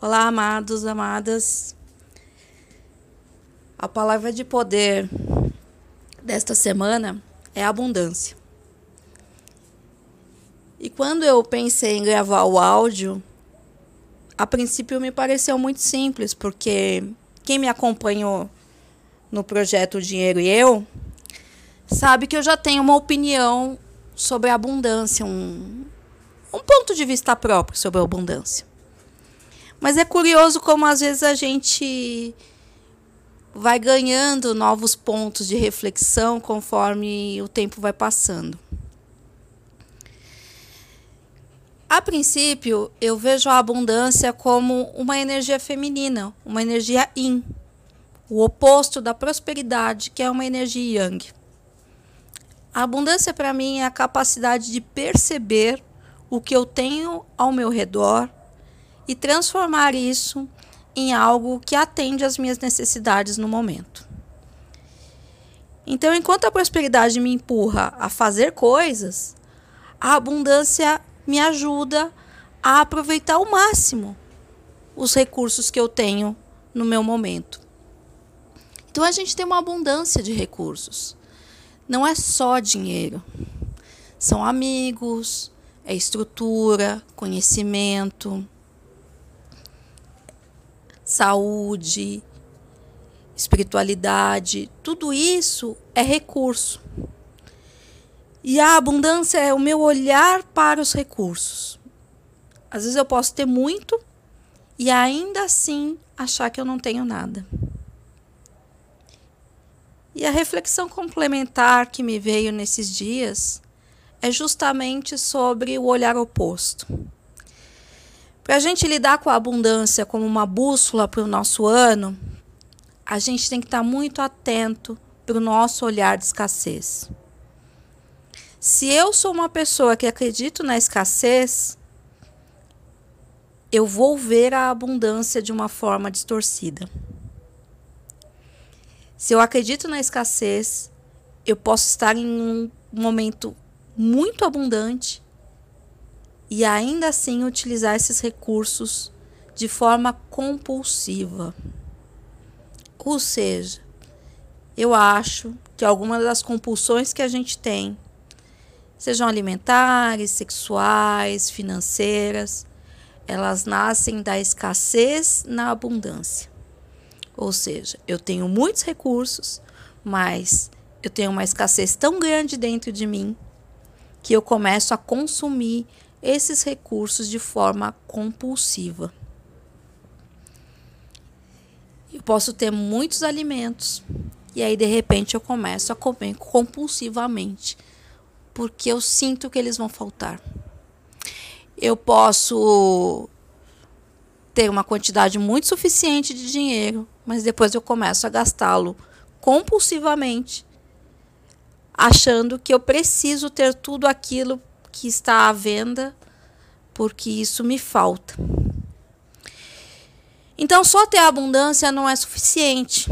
Olá, amados, amadas. A palavra de poder desta semana é abundância. E quando eu pensei em gravar o áudio, a princípio me pareceu muito simples, porque quem me acompanhou no projeto Dinheiro e Eu sabe que eu já tenho uma opinião sobre a abundância, um, um ponto de vista próprio sobre a abundância. Mas é curioso como às vezes a gente vai ganhando novos pontos de reflexão conforme o tempo vai passando. A princípio, eu vejo a abundância como uma energia feminina, uma energia yin, o oposto da prosperidade, que é uma energia yang. A abundância para mim é a capacidade de perceber o que eu tenho ao meu redor e transformar isso em algo que atende às minhas necessidades no momento. Então, enquanto a prosperidade me empurra a fazer coisas, a abundância me ajuda a aproveitar ao máximo os recursos que eu tenho no meu momento. Então a gente tem uma abundância de recursos. Não é só dinheiro. São amigos, é estrutura, conhecimento, saúde, espiritualidade, tudo isso é recurso. E a abundância é o meu olhar para os recursos. Às vezes eu posso ter muito e ainda assim achar que eu não tenho nada. E a reflexão complementar que me veio nesses dias é justamente sobre o olhar oposto. Para a gente lidar com a abundância como uma bússola para o nosso ano, a gente tem que estar muito atento para o nosso olhar de escassez. Se eu sou uma pessoa que acredito na escassez, eu vou ver a abundância de uma forma distorcida. Se eu acredito na escassez, eu posso estar em um momento muito abundante e ainda assim utilizar esses recursos de forma compulsiva. Ou seja, eu acho que algumas das compulsões que a gente tem, sejam alimentares, sexuais, financeiras, elas nascem da escassez na abundância. Ou seja, eu tenho muitos recursos, mas eu tenho uma escassez tão grande dentro de mim que eu começo a consumir esses recursos de forma compulsiva. Eu posso ter muitos alimentos e aí de repente eu começo a comer compulsivamente porque eu sinto que eles vão faltar. Eu posso ter uma quantidade muito suficiente de dinheiro, mas depois eu começo a gastá-lo compulsivamente, achando que eu preciso ter tudo aquilo que está à venda, porque isso me falta. Então, só ter abundância não é suficiente.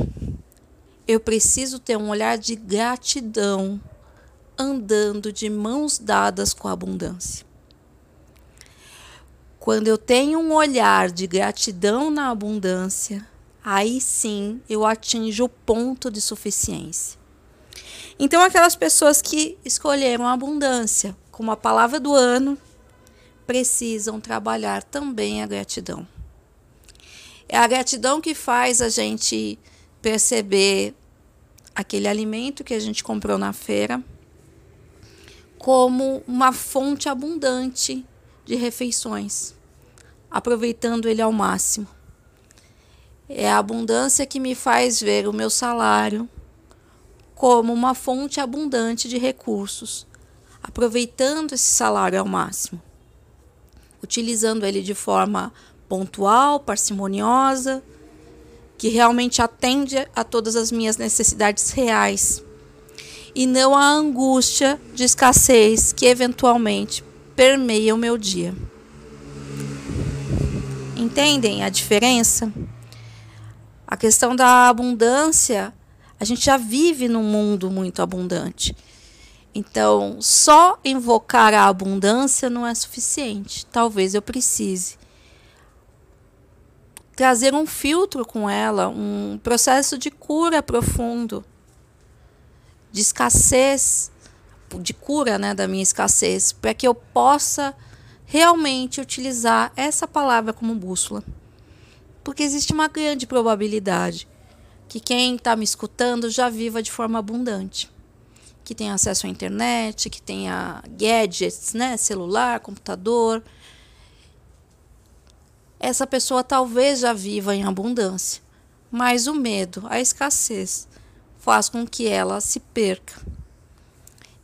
Eu preciso ter um olhar de gratidão, andando de mãos dadas com a abundância. Quando eu tenho um olhar de gratidão na abundância, aí sim eu atinjo o ponto de suficiência. Então, aquelas pessoas que escolheram a abundância como a palavra do ano, precisam trabalhar também a gratidão. É a gratidão que faz a gente perceber aquele alimento que a gente comprou na feira como uma fonte abundante de refeições, aproveitando ele ao máximo. É a abundância que me faz ver o meu salário como uma fonte abundante de recursos, aproveitando esse salário ao máximo, utilizando ele de forma pontual, parcimoniosa, que realmente atende a todas as minhas necessidades reais e não a angústia de escassez que eventualmente permeia o meu dia. Entendem a diferença? A questão da abundância, a gente já vive num mundo muito abundante. Então, só invocar a abundância não é suficiente. Talvez eu precise trazer um filtro com ela, um processo de cura profundo, de escassez, de cura né, da minha escassez, para que eu possa realmente utilizar essa palavra como bússola. Porque existe uma grande probabilidade que quem está me escutando já viva de forma abundante. Que tenha acesso à internet, que tenha gadgets, né? celular, computador. Essa pessoa talvez já viva em abundância, mas o medo, a escassez, faz com que ela se perca.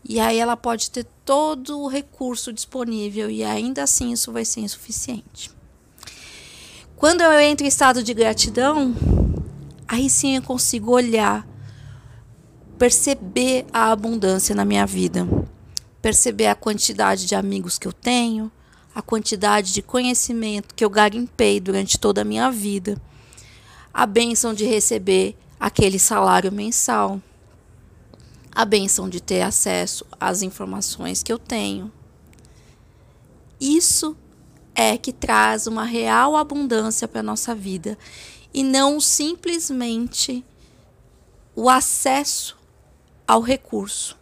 E aí ela pode ter todo o recurso disponível e ainda assim isso vai ser insuficiente. Quando eu entro em estado de gratidão, aí sim eu consigo olhar, perceber a abundância na minha vida, perceber a quantidade de amigos que eu tenho, a quantidade de conhecimento que eu garimpei durante toda a minha vida, a bênção de receber aquele salário mensal, a bênção de ter acesso às informações que eu tenho. Isso é que traz uma real abundância para a nossa vida e não simplesmente o acesso ao recurso.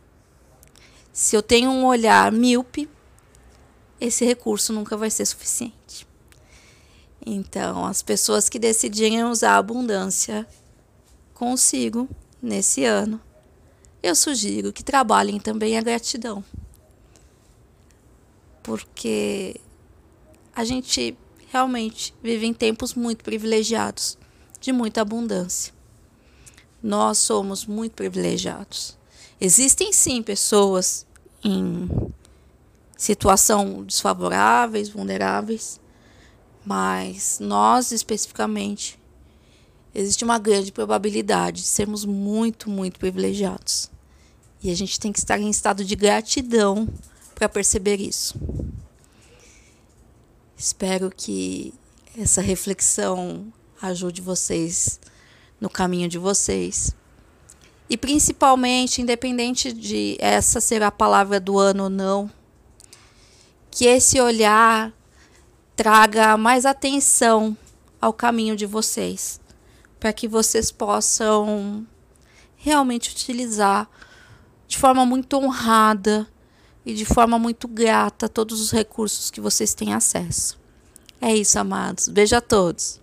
Se eu tenho um olhar míope, esse recurso nunca vai ser suficiente. Então, as pessoas que decidirem usar a abundância consigo nesse ano, eu sugiro que trabalhem também a gratidão. Porque a gente realmente vive em tempos muito privilegiados de muita abundância. Nós somos muito privilegiados. Existem sim pessoas em situação desfavoráveis, vulneráveis, mas nós especificamente existe uma grande probabilidade de sermos muito, muito privilegiados. E a gente tem que estar em estado de gratidão para perceber isso. Espero que essa reflexão ajude vocês no caminho de vocês. E principalmente, independente de essa ser a palavra do ano ou não, que esse olhar traga mais atenção ao caminho de vocês, para que vocês possam realmente utilizar de forma muito honrada e de forma muito grata todos os recursos que vocês têm acesso. É isso, amados. Beijo a todos.